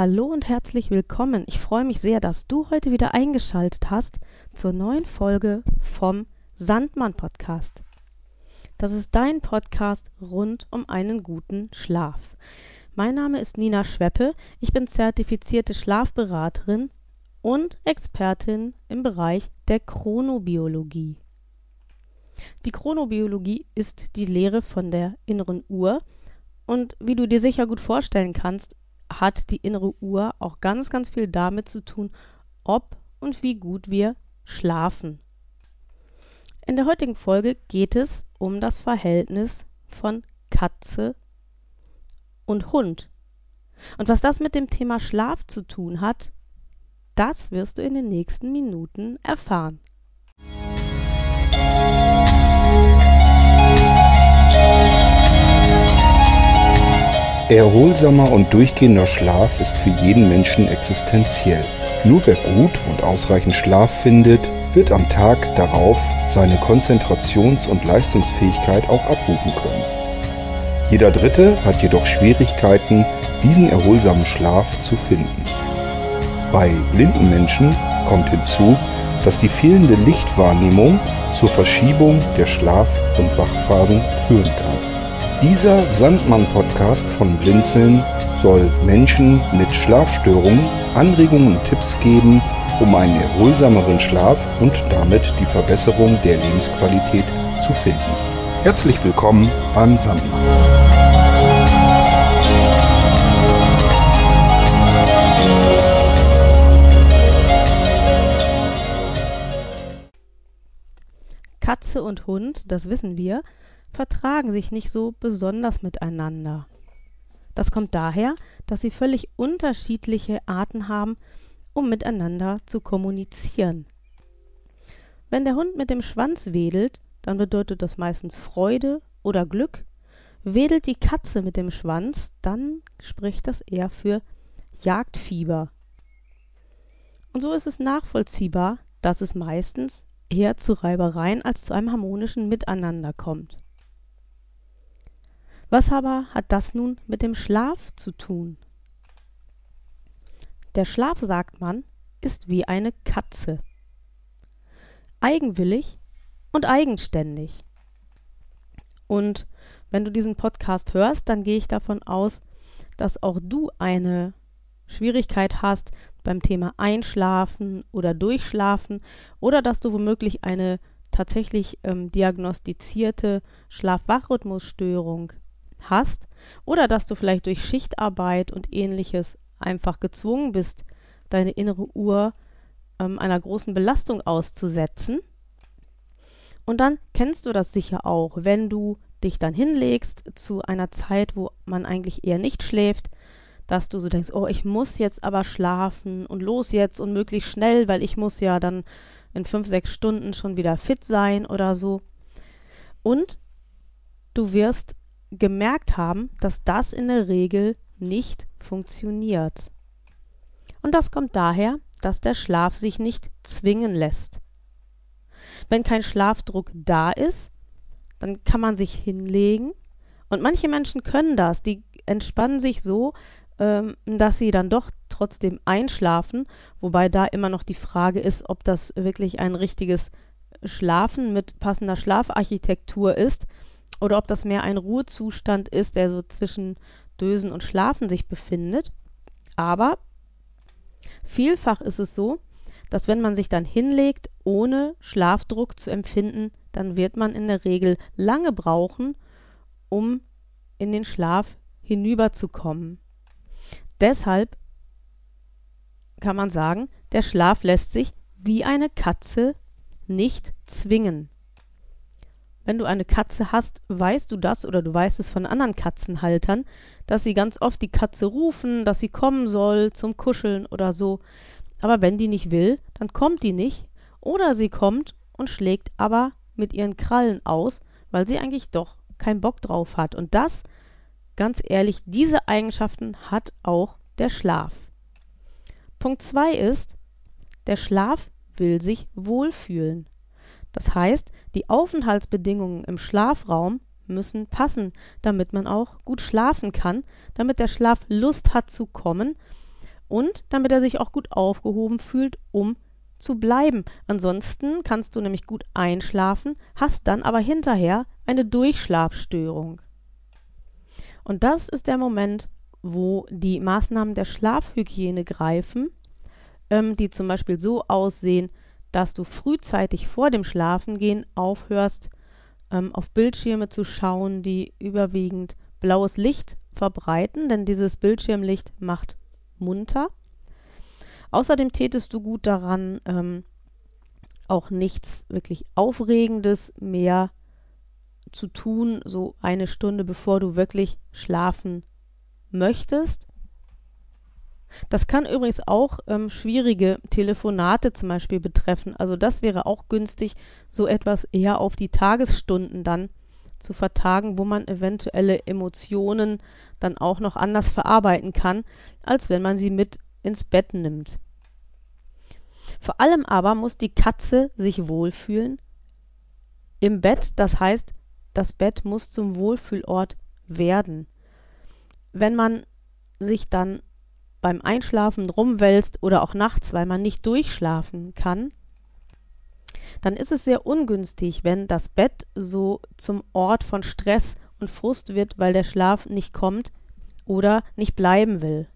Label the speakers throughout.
Speaker 1: Hallo und herzlich willkommen. Ich freue mich sehr, dass du heute wieder eingeschaltet hast zur neuen Folge vom Sandmann Podcast. Das ist dein Podcast rund um einen guten Schlaf. Mein Name ist Nina Schweppe. Ich bin zertifizierte Schlafberaterin und Expertin im Bereich der Chronobiologie. Die Chronobiologie ist die Lehre von der inneren Uhr und wie du dir sicher gut vorstellen kannst, hat die innere Uhr auch ganz, ganz viel damit zu tun, ob und wie gut wir schlafen. In der heutigen Folge geht es um das Verhältnis von Katze und Hund. Und was das mit dem Thema Schlaf zu tun hat, das wirst du in den nächsten Minuten erfahren.
Speaker 2: Erholsamer und durchgehender Schlaf ist für jeden Menschen existenziell. Nur wer gut und ausreichend Schlaf findet, wird am Tag darauf seine Konzentrations- und Leistungsfähigkeit auch abrufen können. Jeder Dritte hat jedoch Schwierigkeiten, diesen erholsamen Schlaf zu finden. Bei blinden Menschen kommt hinzu, dass die fehlende Lichtwahrnehmung zur Verschiebung der Schlaf- und Wachphasen führen kann. Dieser Sandmann-Podcast von Blinzeln soll Menschen mit Schlafstörungen Anregungen und Tipps geben, um einen erholsameren Schlaf und damit die Verbesserung der Lebensqualität zu finden. Herzlich willkommen beim Sandmann.
Speaker 1: Katze und Hund, das wissen wir, vertragen sich nicht so besonders miteinander. Das kommt daher, dass sie völlig unterschiedliche Arten haben, um miteinander zu kommunizieren. Wenn der Hund mit dem Schwanz wedelt, dann bedeutet das meistens Freude oder Glück. Wedelt die Katze mit dem Schwanz, dann spricht das eher für Jagdfieber. Und so ist es nachvollziehbar, dass es meistens eher zu Reibereien als zu einem harmonischen Miteinander kommt. Was aber hat das nun mit dem Schlaf zu tun? Der Schlaf, sagt man, ist wie eine Katze. Eigenwillig und eigenständig. Und wenn du diesen Podcast hörst, dann gehe ich davon aus, dass auch du eine Schwierigkeit hast beim Thema Einschlafen oder Durchschlafen oder dass du womöglich eine tatsächlich ähm, diagnostizierte Schlaf-Wach-Rhythmusstörung hast oder dass du vielleicht durch Schichtarbeit und ähnliches einfach gezwungen bist, deine innere Uhr ähm, einer großen Belastung auszusetzen. Und dann kennst du das sicher auch, wenn du dich dann hinlegst zu einer Zeit, wo man eigentlich eher nicht schläft, dass du so denkst, oh, ich muss jetzt aber schlafen und los jetzt und möglichst schnell, weil ich muss ja dann in fünf, sechs Stunden schon wieder fit sein oder so. Und du wirst gemerkt haben, dass das in der Regel nicht funktioniert. Und das kommt daher, dass der Schlaf sich nicht zwingen lässt. Wenn kein Schlafdruck da ist, dann kann man sich hinlegen und manche Menschen können das, die entspannen sich so, ähm, dass sie dann doch trotzdem einschlafen, wobei da immer noch die Frage ist, ob das wirklich ein richtiges Schlafen mit passender Schlafarchitektur ist oder ob das mehr ein Ruhezustand ist, der so zwischen Dösen und Schlafen sich befindet. Aber vielfach ist es so, dass wenn man sich dann hinlegt, ohne Schlafdruck zu empfinden, dann wird man in der Regel lange brauchen, um in den Schlaf hinüberzukommen. Deshalb kann man sagen, der Schlaf lässt sich wie eine Katze nicht zwingen. Wenn du eine Katze hast, weißt du das oder du weißt es von anderen Katzenhaltern, dass sie ganz oft die Katze rufen, dass sie kommen soll zum Kuscheln oder so. Aber wenn die nicht will, dann kommt die nicht oder sie kommt und schlägt aber mit ihren Krallen aus, weil sie eigentlich doch keinen Bock drauf hat. Und das, ganz ehrlich, diese Eigenschaften hat auch der Schlaf. Punkt 2 ist, der Schlaf will sich wohlfühlen. Das heißt, die Aufenthaltsbedingungen im Schlafraum müssen passen, damit man auch gut schlafen kann, damit der Schlaf Lust hat zu kommen und damit er sich auch gut aufgehoben fühlt, um zu bleiben. Ansonsten kannst du nämlich gut einschlafen, hast dann aber hinterher eine Durchschlafstörung. Und das ist der Moment, wo die Maßnahmen der Schlafhygiene greifen, ähm, die zum Beispiel so aussehen, dass du frühzeitig vor dem Schlafengehen aufhörst, ähm, auf Bildschirme zu schauen, die überwiegend blaues Licht verbreiten, denn dieses Bildschirmlicht macht munter. Außerdem tätest du gut daran, ähm, auch nichts wirklich Aufregendes mehr zu tun, so eine Stunde bevor du wirklich schlafen möchtest. Das kann übrigens auch ähm, schwierige Telefonate zum Beispiel betreffen. Also das wäre auch günstig, so etwas eher auf die Tagesstunden dann zu vertagen, wo man eventuelle Emotionen dann auch noch anders verarbeiten kann, als wenn man sie mit ins Bett nimmt. Vor allem aber muss die Katze sich wohlfühlen im Bett, das heißt, das Bett muss zum Wohlfühlort werden. Wenn man sich dann beim Einschlafen rumwälzt oder auch nachts, weil man nicht durchschlafen kann, dann ist es sehr ungünstig, wenn das Bett so zum Ort von Stress und Frust wird, weil der Schlaf nicht kommt oder nicht bleiben will.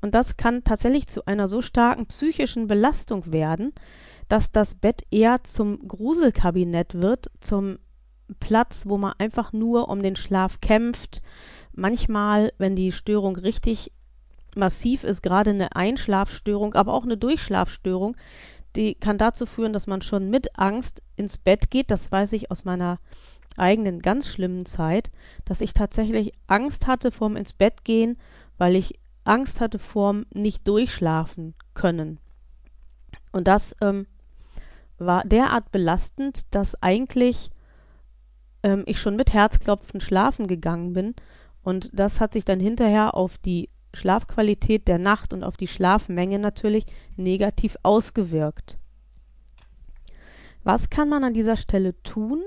Speaker 1: Und das kann tatsächlich zu einer so starken psychischen Belastung werden, dass das Bett eher zum Gruselkabinett wird, zum Platz, wo man einfach nur um den Schlaf kämpft. Manchmal, wenn die Störung richtig massiv ist, gerade eine Einschlafstörung, aber auch eine Durchschlafstörung, die kann dazu führen, dass man schon mit Angst ins Bett geht. Das weiß ich aus meiner eigenen ganz schlimmen Zeit, dass ich tatsächlich Angst hatte vorm ins Bett gehen, weil ich Angst hatte vorm nicht durchschlafen können. Und das ähm, war derart belastend, dass eigentlich ähm, ich schon mit Herzklopfen schlafen gegangen bin. Und das hat sich dann hinterher auf die Schlafqualität der Nacht und auf die Schlafmenge natürlich negativ ausgewirkt. Was kann man an dieser Stelle tun?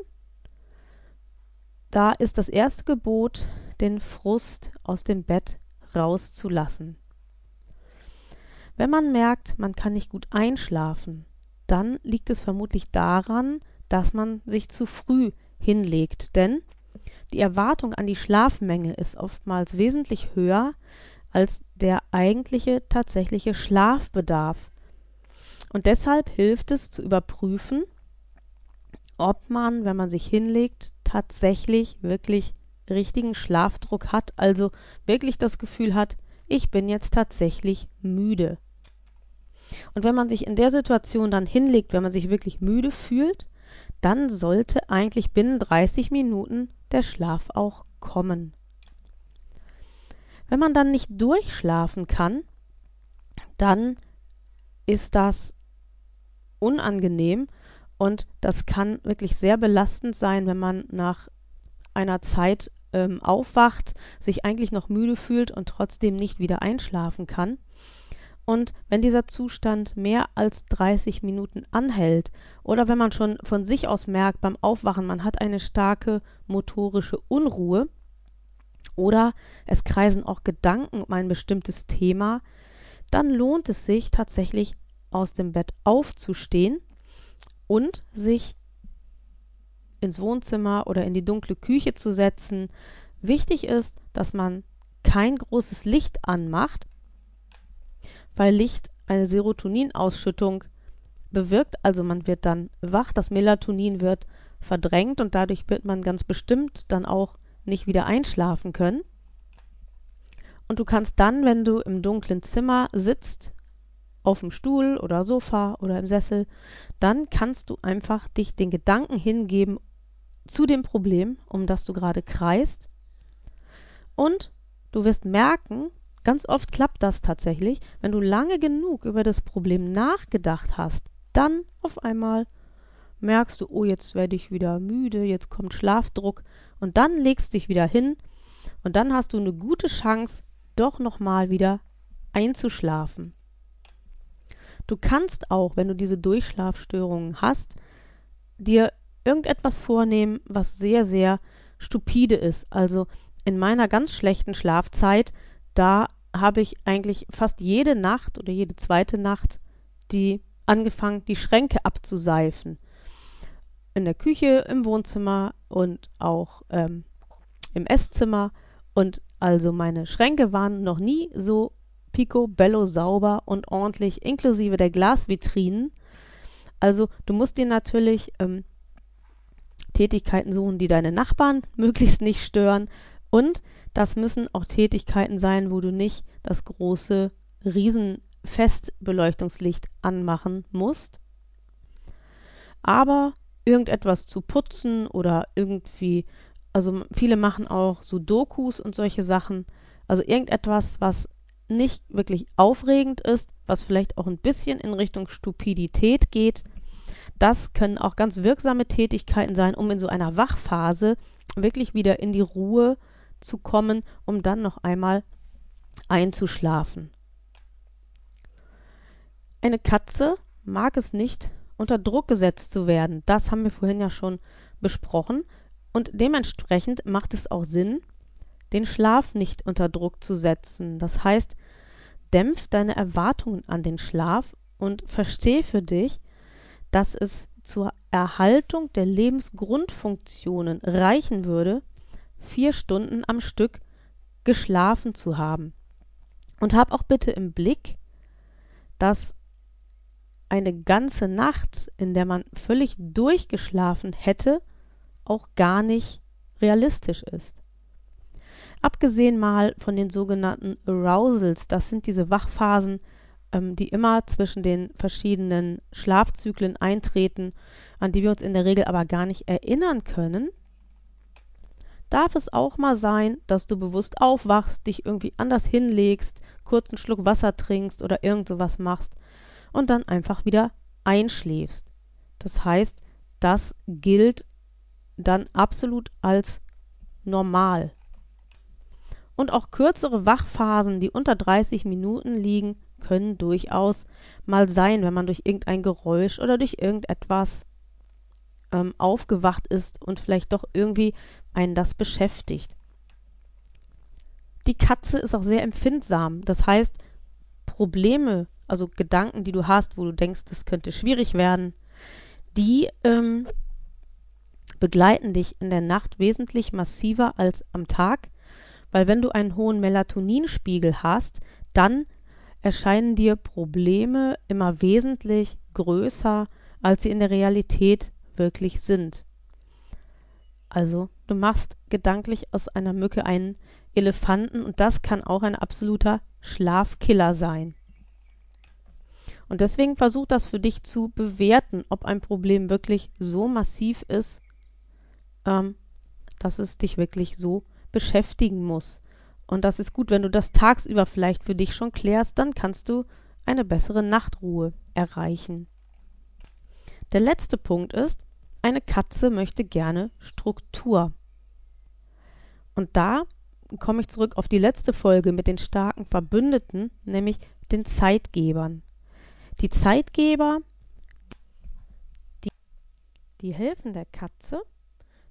Speaker 1: Da ist das erste Gebot, den Frust aus dem Bett rauszulassen. Wenn man merkt, man kann nicht gut einschlafen, dann liegt es vermutlich daran, dass man sich zu früh hinlegt, denn die Erwartung an die Schlafmenge ist oftmals wesentlich höher als der eigentliche tatsächliche Schlafbedarf. Und deshalb hilft es zu überprüfen, ob man, wenn man sich hinlegt, tatsächlich wirklich richtigen Schlafdruck hat, also wirklich das Gefühl hat, ich bin jetzt tatsächlich müde. Und wenn man sich in der Situation dann hinlegt, wenn man sich wirklich müde fühlt, dann sollte eigentlich binnen 30 Minuten der Schlaf auch kommen. Wenn man dann nicht durchschlafen kann, dann ist das unangenehm und das kann wirklich sehr belastend sein, wenn man nach einer Zeit ähm, aufwacht, sich eigentlich noch müde fühlt und trotzdem nicht wieder einschlafen kann. Und wenn dieser Zustand mehr als 30 Minuten anhält oder wenn man schon von sich aus merkt beim Aufwachen, man hat eine starke motorische Unruhe, oder es kreisen auch Gedanken um ein bestimmtes Thema, dann lohnt es sich tatsächlich aus dem Bett aufzustehen und sich ins Wohnzimmer oder in die dunkle Küche zu setzen. Wichtig ist, dass man kein großes Licht anmacht, weil Licht eine Serotoninausschüttung bewirkt, also man wird dann wach, das Melatonin wird verdrängt und dadurch wird man ganz bestimmt dann auch nicht wieder einschlafen können. Und du kannst dann, wenn du im dunklen Zimmer sitzt, auf dem Stuhl oder Sofa oder im Sessel, dann kannst du einfach dich den Gedanken hingeben zu dem Problem, um das du gerade kreist. Und du wirst merken, ganz oft klappt das tatsächlich, wenn du lange genug über das Problem nachgedacht hast, dann auf einmal merkst du, oh, jetzt werde ich wieder müde, jetzt kommt Schlafdruck und dann legst dich wieder hin und dann hast du eine gute Chance, doch nochmal wieder einzuschlafen. Du kannst auch, wenn du diese Durchschlafstörungen hast, dir irgendetwas vornehmen, was sehr, sehr stupide ist. Also in meiner ganz schlechten Schlafzeit, da habe ich eigentlich fast jede Nacht oder jede zweite Nacht die angefangen, die Schränke abzuseifen. In der Küche, im Wohnzimmer und auch ähm, im Esszimmer. Und also meine Schränke waren noch nie so picobello sauber und ordentlich, inklusive der Glasvitrinen. Also du musst dir natürlich ähm, Tätigkeiten suchen, die deine Nachbarn möglichst nicht stören. Und das müssen auch Tätigkeiten sein, wo du nicht das große Riesenfestbeleuchtungslicht anmachen musst. Aber irgendetwas zu putzen oder irgendwie, also viele machen auch so Dokus und solche Sachen. Also irgendetwas, was nicht wirklich aufregend ist, was vielleicht auch ein bisschen in Richtung Stupidität geht. Das können auch ganz wirksame Tätigkeiten sein, um in so einer Wachphase wirklich wieder in die Ruhe zu kommen, um dann noch einmal einzuschlafen. Eine Katze mag es nicht, unter Druck gesetzt zu werden. Das haben wir vorhin ja schon besprochen. Und dementsprechend macht es auch Sinn, den Schlaf nicht unter Druck zu setzen. Das heißt, dämpf deine Erwartungen an den Schlaf und versteh für dich, dass es zur Erhaltung der Lebensgrundfunktionen reichen würde, vier Stunden am Stück geschlafen zu haben. Und hab auch bitte im Blick, dass eine ganze Nacht, in der man völlig durchgeschlafen hätte, auch gar nicht realistisch ist. Abgesehen mal von den sogenannten Arousals, das sind diese Wachphasen, ähm, die immer zwischen den verschiedenen Schlafzyklen eintreten, an die wir uns in der Regel aber gar nicht erinnern können, darf es auch mal sein, dass du bewusst aufwachst, dich irgendwie anders hinlegst, kurz einen Schluck Wasser trinkst oder irgend sowas machst und dann einfach wieder einschläfst. Das heißt, das gilt dann absolut als normal. Und auch kürzere Wachphasen, die unter 30 Minuten liegen, können durchaus mal sein, wenn man durch irgendein Geräusch oder durch irgendetwas ähm, aufgewacht ist und vielleicht doch irgendwie einen das beschäftigt. Die Katze ist auch sehr empfindsam. Das heißt, Probleme, also Gedanken, die du hast, wo du denkst, das könnte schwierig werden, die ähm, begleiten dich in der Nacht wesentlich massiver als am Tag, weil wenn du einen hohen Melatoninspiegel hast, dann erscheinen dir Probleme immer wesentlich größer, als sie in der Realität wirklich sind. Also, du machst gedanklich aus einer Mücke einen Elefanten und das kann auch ein absoluter Schlafkiller sein. Und deswegen versuch das für dich zu bewerten, ob ein Problem wirklich so massiv ist, ähm, dass es dich wirklich so beschäftigen muss. Und das ist gut, wenn du das tagsüber vielleicht für dich schon klärst, dann kannst du eine bessere Nachtruhe erreichen. Der letzte Punkt ist, eine Katze möchte gerne Struktur. Und da komme ich zurück auf die letzte Folge mit den starken Verbündeten, nämlich den Zeitgebern. Die Zeitgeber, die, die helfen der Katze,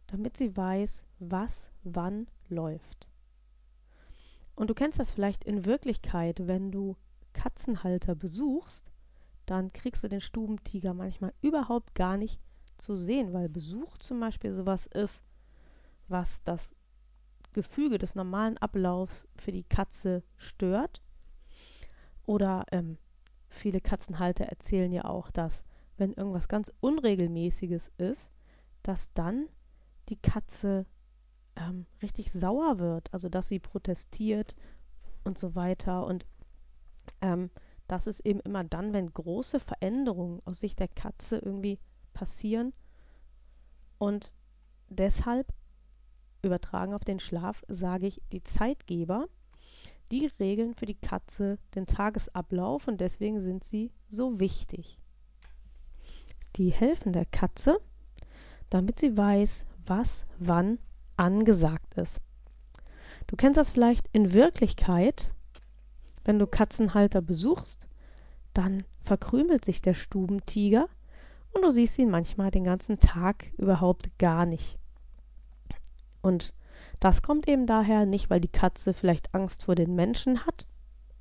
Speaker 1: damit sie weiß, was wann läuft. Und du kennst das vielleicht in Wirklichkeit, wenn du Katzenhalter besuchst, dann kriegst du den Stubentiger manchmal überhaupt gar nicht zu sehen, weil Besuch zum Beispiel sowas ist, was das Gefüge des normalen Ablaufs für die Katze stört. Oder ähm, viele Katzenhalter erzählen ja auch, dass wenn irgendwas ganz Unregelmäßiges ist, dass dann die Katze ähm, richtig sauer wird, also dass sie protestiert und so weiter. Und ähm, das ist eben immer dann, wenn große Veränderungen aus Sicht der Katze irgendwie passieren. Und deshalb, übertragen auf den Schlaf, sage ich, die Zeitgeber, die regeln für die Katze den Tagesablauf und deswegen sind sie so wichtig. Die helfen der Katze, damit sie weiß, was wann angesagt ist. Du kennst das vielleicht in Wirklichkeit, wenn du Katzenhalter besuchst, dann verkrümelt sich der Stubentiger und du siehst ihn manchmal den ganzen Tag überhaupt gar nicht. Und das kommt eben daher nicht, weil die Katze vielleicht Angst vor den Menschen hat,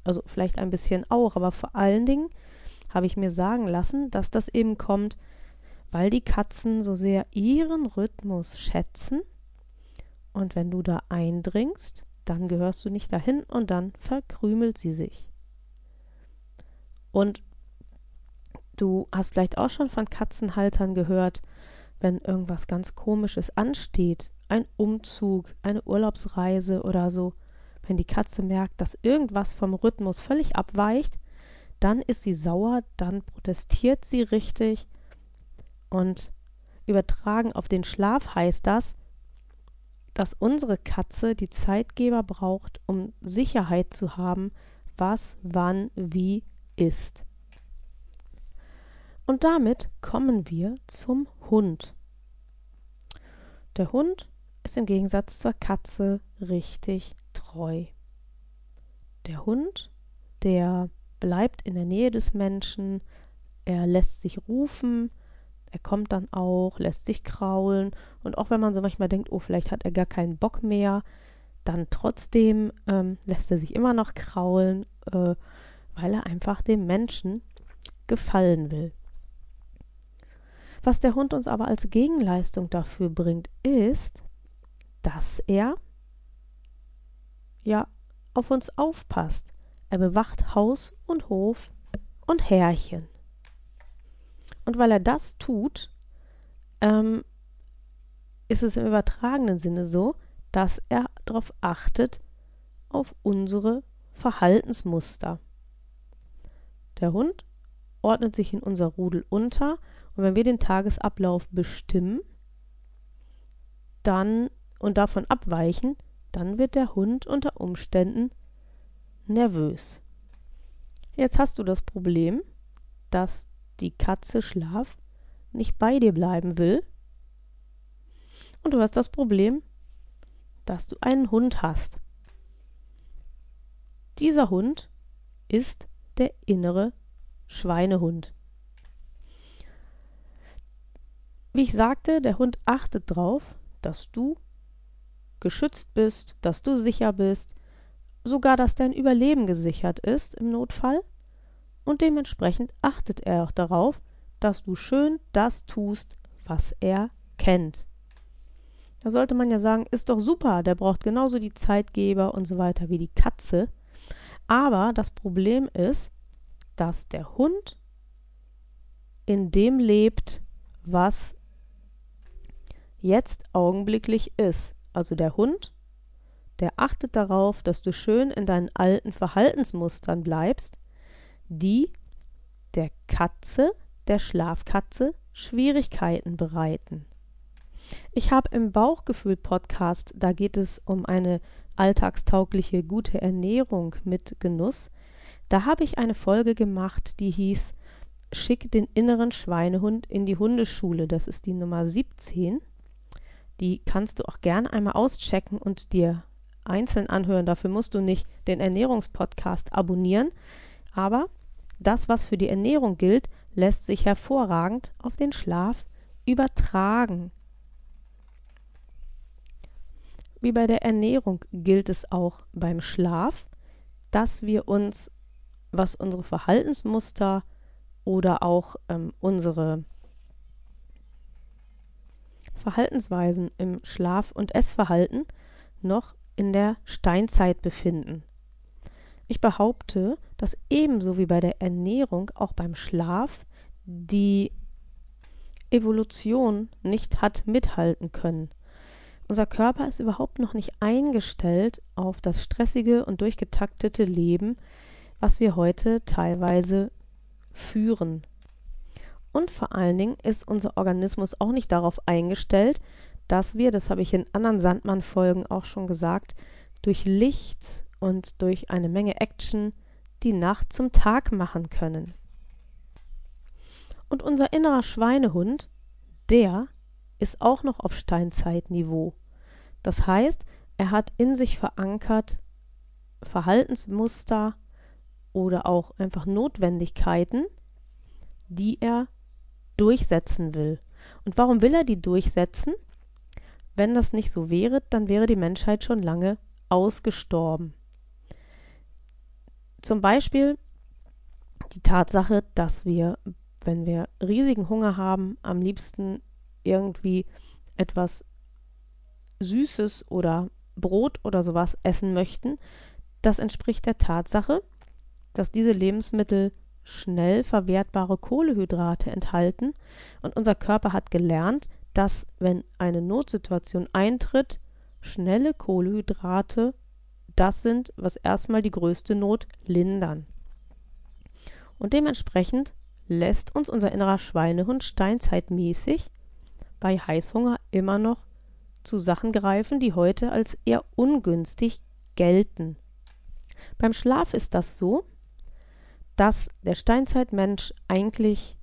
Speaker 1: Also vielleicht ein bisschen auch, aber vor allen Dingen habe ich mir sagen lassen, dass das eben kommt, weil die Katzen so sehr ihren Rhythmus schätzen. Und wenn du da eindringst, dann gehörst du nicht dahin und dann verkrümelt sie sich. Und du hast vielleicht auch schon von Katzenhaltern gehört, wenn irgendwas ganz Komisches ansteht, ein Umzug, eine Urlaubsreise oder so, wenn die Katze merkt, dass irgendwas vom Rhythmus völlig abweicht, dann ist sie sauer, dann protestiert sie richtig und übertragen auf den Schlaf heißt das, dass unsere Katze die Zeitgeber braucht, um Sicherheit zu haben, was, wann, wie ist. Und damit kommen wir zum Hund. Der Hund ist im Gegensatz zur Katze richtig treu. Der Hund, der bleibt in der Nähe des Menschen, er lässt sich rufen, er kommt dann auch, lässt sich kraulen und auch wenn man so manchmal denkt, oh, vielleicht hat er gar keinen Bock mehr, dann trotzdem ähm, lässt er sich immer noch kraulen, äh, weil er einfach dem Menschen gefallen will. Was der Hund uns aber als Gegenleistung dafür bringt, ist, dass er ja auf uns aufpasst. Er bewacht Haus und Hof und Herrchen. Und weil er das tut, ähm, ist es im übertragenen Sinne so, dass er darauf achtet, auf unsere Verhaltensmuster. Der Hund ordnet sich in unser Rudel unter und wenn wir den Tagesablauf bestimmen, dann und davon abweichen, dann wird der Hund unter Umständen nervös. Jetzt hast du das Problem, dass die Katze Schlaf nicht bei dir bleiben will. Und du hast das Problem, dass du einen Hund hast. Dieser Hund ist der innere Schweinehund. Wie ich sagte, der Hund achtet darauf, dass du geschützt bist, dass du sicher bist, sogar dass dein Überleben gesichert ist im Notfall. Und dementsprechend achtet er auch darauf, dass du schön das tust, was er kennt. Da sollte man ja sagen, ist doch super, der braucht genauso die Zeitgeber und so weiter wie die Katze. Aber das Problem ist, dass der Hund in dem lebt, was jetzt augenblicklich ist. Also der Hund, der achtet darauf, dass du schön in deinen alten Verhaltensmustern bleibst, die der Katze, der Schlafkatze, Schwierigkeiten bereiten. Ich habe im Bauchgefühl-Podcast, da geht es um eine alltagstaugliche, gute Ernährung mit Genuss. Da habe ich eine Folge gemacht, die hieß Schick den inneren Schweinehund in die Hundeschule. Das ist die Nummer 17. Die kannst du auch gerne einmal auschecken und dir einzeln anhören. Dafür musst du nicht den Ernährungspodcast abonnieren. Aber das, was für die Ernährung gilt, lässt sich hervorragend auf den Schlaf übertragen. Wie bei der Ernährung gilt es auch beim Schlaf, dass wir uns, was unsere Verhaltensmuster oder auch ähm, unsere Verhaltensweisen im Schlaf- und Essverhalten noch in der Steinzeit befinden. Ich behaupte, dass ebenso wie bei der Ernährung auch beim Schlaf die Evolution nicht hat mithalten können. Unser Körper ist überhaupt noch nicht eingestellt auf das stressige und durchgetaktete Leben, was wir heute teilweise führen. Und vor allen Dingen ist unser Organismus auch nicht darauf eingestellt, dass wir, das habe ich in anderen Sandmann-Folgen auch schon gesagt, durch Licht und durch eine Menge Action die Nacht zum Tag machen können. Und unser innerer Schweinehund, der ist auch noch auf Steinzeitniveau. Das heißt, er hat in sich verankert Verhaltensmuster oder auch einfach Notwendigkeiten, die er durchsetzen will. Und warum will er die durchsetzen? Wenn das nicht so wäre, dann wäre die Menschheit schon lange ausgestorben. Zum Beispiel die Tatsache, dass wir, wenn wir riesigen Hunger haben, am liebsten irgendwie etwas Süßes oder Brot oder sowas essen möchten, das entspricht der Tatsache, dass diese Lebensmittel schnell verwertbare Kohlehydrate enthalten und unser Körper hat gelernt, dass wenn eine Notsituation eintritt, schnelle Kohlehydrate das sind, was erstmal die größte Not lindern. Und dementsprechend lässt uns unser innerer Schweinehund steinzeitmäßig bei Heißhunger immer noch zu Sachen greifen, die heute als eher ungünstig gelten. Beim Schlaf ist das so, dass der Steinzeitmensch eigentlich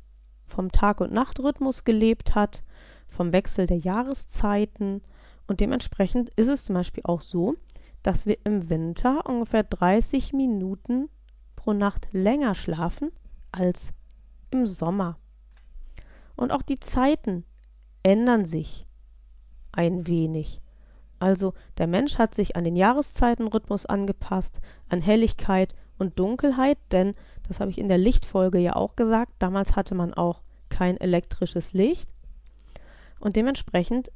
Speaker 1: vom Tag- und Nachtrhythmus gelebt hat, vom Wechsel der Jahreszeiten und dementsprechend ist es zum Beispiel auch so, dass wir im Winter ungefähr 30 Minuten pro Nacht länger schlafen als im Sommer. Und auch die Zeiten ändern sich ein wenig. Also der Mensch hat sich an den Jahreszeitenrhythmus angepasst, an Helligkeit und Dunkelheit, denn, das habe ich in der Lichtfolge ja auch gesagt, damals hatte man auch kein elektrisches Licht. Und dementsprechend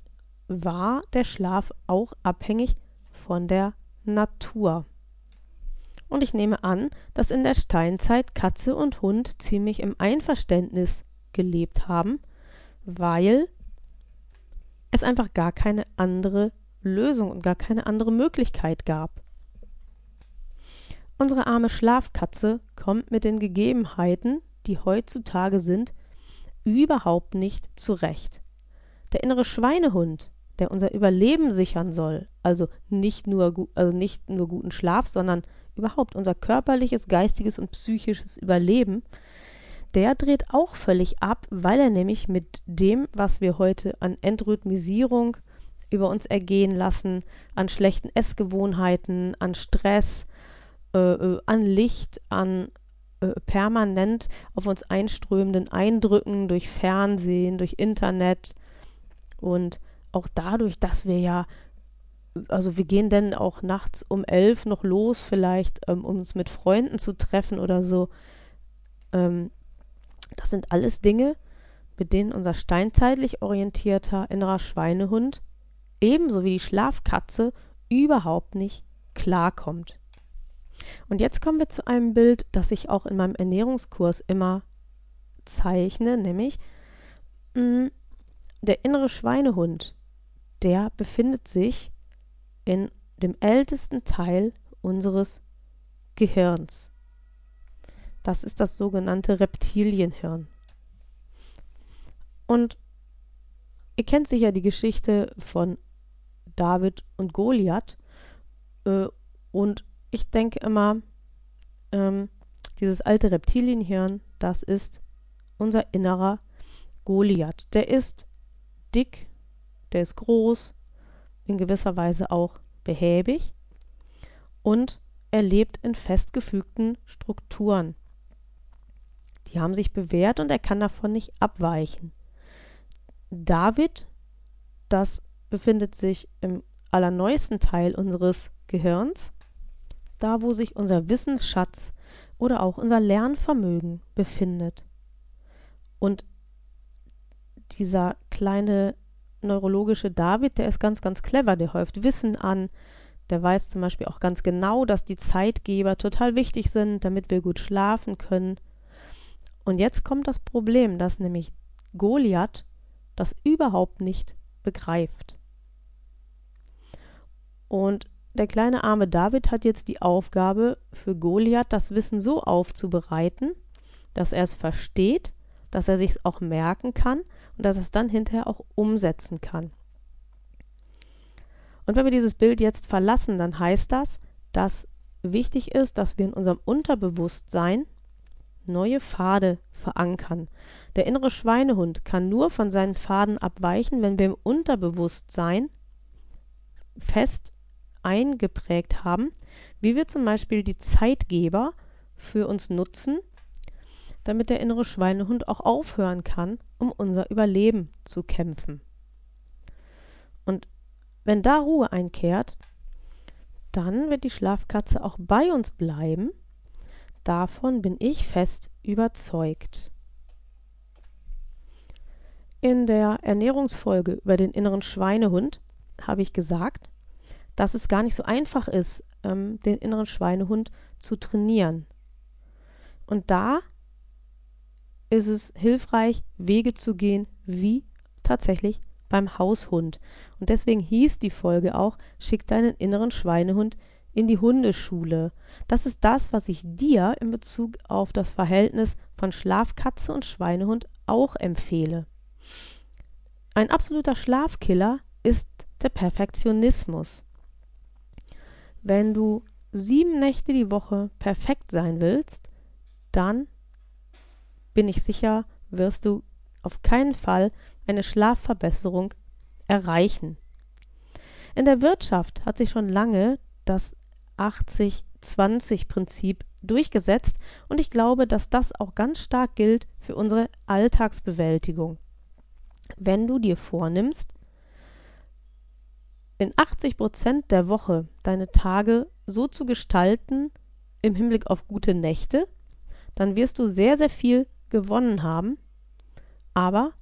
Speaker 1: war der Schlaf auch abhängig von der Natur. Und ich nehme an, dass in der Steinzeit Katze und Hund ziemlich im Einverständnis gelebt haben, weil es einfach gar keine andere Lösung und gar keine andere Möglichkeit gab. Unsere arme Schlafkatze kommt mit den Gegebenheiten, die heutzutage sind, überhaupt nicht zurecht. Der innere Schweinehund, der unser Überleben sichern soll, also nicht nur, also nicht nur guten Schlaf, sondern überhaupt unser körperliches, geistiges und psychisches Überleben, der dreht auch völlig ab, weil er nämlich mit dem, was wir heute an Entrhythmisierung über uns ergehen lassen, an schlechten Essgewohnheiten, an Stress, äh, äh, an Licht, an äh, permanent auf uns einströmenden Eindrücken durch Fernsehen, durch Internet und auch dadurch, dass wir ja, also wir gehen dann auch nachts um elf noch los, vielleicht, ähm, um uns mit Freunden zu treffen oder so. Ähm, das sind alles Dinge, mit denen unser steinzeitlich orientierter innerer Schweinehund ebenso wie die Schlafkatze überhaupt nicht klarkommt. Und jetzt kommen wir zu einem Bild, das ich auch in meinem Ernährungskurs immer zeichne, nämlich mh, mm, der innere Schweinehund, der befindet sich in dem ältesten Teil unseres Gehirns. Das ist das sogenannte Reptilienhirn. Und ihr kennt sicher die Geschichte von David und Goliath. Äh, und ich denke immer, ähm, dieses alte Reptilienhirn, das ist unser innerer Goliath. Der ist dick, der ist groß, in gewisser Weise auch behäbig und er lebt in festgefügten Strukturen. Die haben sich bewährt und er kann davon nicht abweichen. David, das befindet sich im allerneuesten Teil unseres Gehirns, da wo sich unser Wissensschatz oder auch unser Lernvermögen befindet. Und dieser kleine neurologische David, der ist ganz, ganz clever, der häuft Wissen an, der weiß zum Beispiel auch ganz genau, dass die Zeitgeber total wichtig sind, damit wir gut schlafen können. Und jetzt kommt das Problem, dass nämlich Goliath das überhaupt nicht begreift. Und der kleine arme David hat jetzt die Aufgabe, für Goliath das Wissen so aufzubereiten, dass er es versteht, dass er sich auch merken kann und dass er es dann hinterher auch umsetzen kann. Und wenn wir dieses Bild jetzt verlassen, dann heißt das, dass wichtig ist, dass wir in unserem Unterbewusstsein neue Pfade verankern. Der innere Schweinehund kann nur von seinen Pfaden abweichen, wenn wir im Unterbewusstsein fest eingeprägt haben, wie wir zum Beispiel die Zeitgeber für uns nutzen, damit der innere Schweinehund auch aufhören kann, um unser Überleben zu kämpfen. Und wenn da Ruhe einkehrt, dann wird die Schlafkatze auch bei uns bleiben, Davon bin ich fest überzeugt. In der Ernährungsfolge über den inneren Schweinehund habe ich gesagt, dass es gar nicht so einfach ist, ähm, den inneren Schweinehund zu trainieren. Und da ist es hilfreich, Wege zu gehen, wie tatsächlich beim Haushund. Und deswegen hieß die Folge auch, schick deinen inneren Schweinehund in die Hundeschule. Das ist das, was ich dir in Bezug auf das Verhältnis von Schlafkatze und Schweinehund auch empfehle. Ein absoluter Schlafkiller ist der Perfektionismus. Wenn du sieben Nächte die Woche perfekt sein willst, dann bin ich sicher, wirst du auf keinen Fall eine Schlafverbesserung erreichen. In der Wirtschaft hat sich schon lange das 80-20-Prinzip durchgesetzt und ich glaube, dass das auch ganz stark gilt für unsere Alltagsbewältigung. Wenn du dir vornimmst, in 80 Prozent der Woche deine Tage so zu gestalten im Hinblick auf gute Nächte, dann wirst du sehr, sehr viel gewonnen haben, aber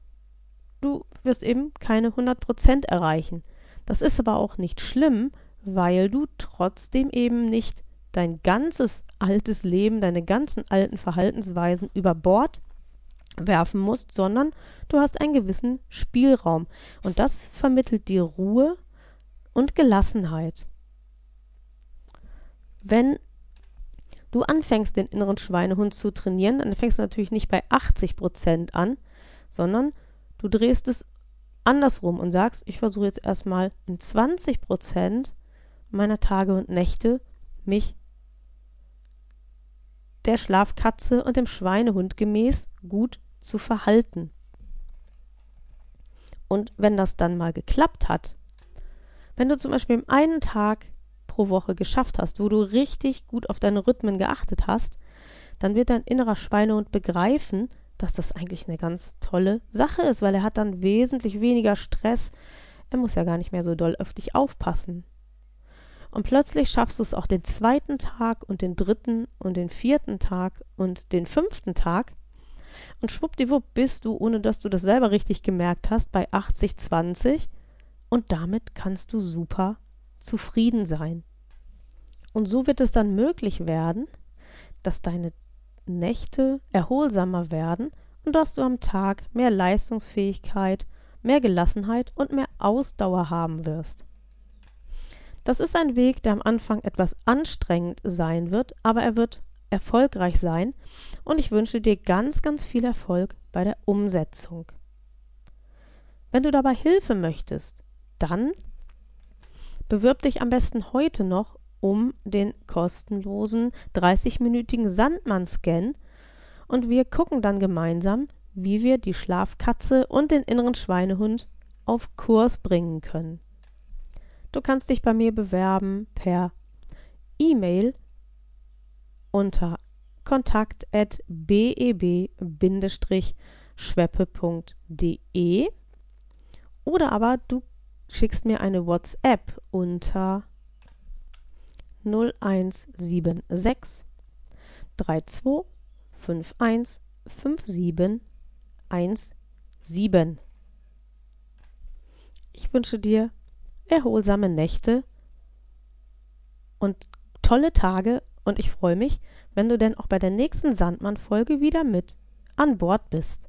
Speaker 1: du wirst eben keine 100 Prozent erreichen. Das ist aber auch nicht schlimm, weil du trotzdem eben nicht dein ganzes altes Leben, deine ganzen alten Verhaltensweisen über Bord werfen musst, sondern du hast einen gewissen Spielraum. Und das vermittelt dir Ruhe und Gelassenheit. Wenn du anfängst, den inneren Schweinehund zu trainieren, dann fängst du natürlich nicht bei 80 Prozent an, sondern du drehst es andersrum und sagst, ich versuche jetzt erstmal in 20 Prozent meiner Tage und Nächte mich der Schlafkatze und dem Schweinehund gemäß gut zu verhalten. Und wenn das dann mal geklappt hat, wenn du zum Beispiel einen Tag pro Woche geschafft hast, wo du richtig gut auf deine Rhythmen geachtet hast, dann wird dein innerer Schweinehund begreifen, dass das eigentlich eine ganz tolle Sache ist, weil er hat dann wesentlich weniger Stress. Er muss ja gar nicht mehr so doll auf dich aufpassen. Und plötzlich schaffst du es auch den zweiten Tag und den dritten und den vierten Tag und den fünften Tag. Und schwuppdiwupp bist du, ohne dass du das selber richtig gemerkt hast, bei 80-20 und damit kannst du super zufrieden sein. Und so wird es dann möglich werden, dass deine Nächte erholsamer werden und dass du am Tag mehr Leistungsfähigkeit, mehr Gelassenheit und mehr Ausdauer haben wirst. Das ist ein Weg, der am Anfang etwas anstrengend sein wird, aber er wird erfolgreich sein und ich wünsche dir ganz, ganz viel Erfolg bei der Umsetzung. Wenn du dabei Hilfe möchtest, dann bewirb dich am besten heute noch um den kostenlosen 30-minütigen Sandmann-Scan und wir gucken dann gemeinsam, wie wir die Schlafkatze und den inneren Schweinehund auf Kurs bringen können. Du kannst dich bei mir bewerben per E-Mail unter kontakt@beb-schweppe.de oder aber du schickst mir eine WhatsApp unter 0176 32 51 57 17. Ich wünsche dir erholsame Nächte und tolle Tage und ich freue mich, wenn du denn auch bei der nächsten Sandmann-Folge wieder mit an Bord bist.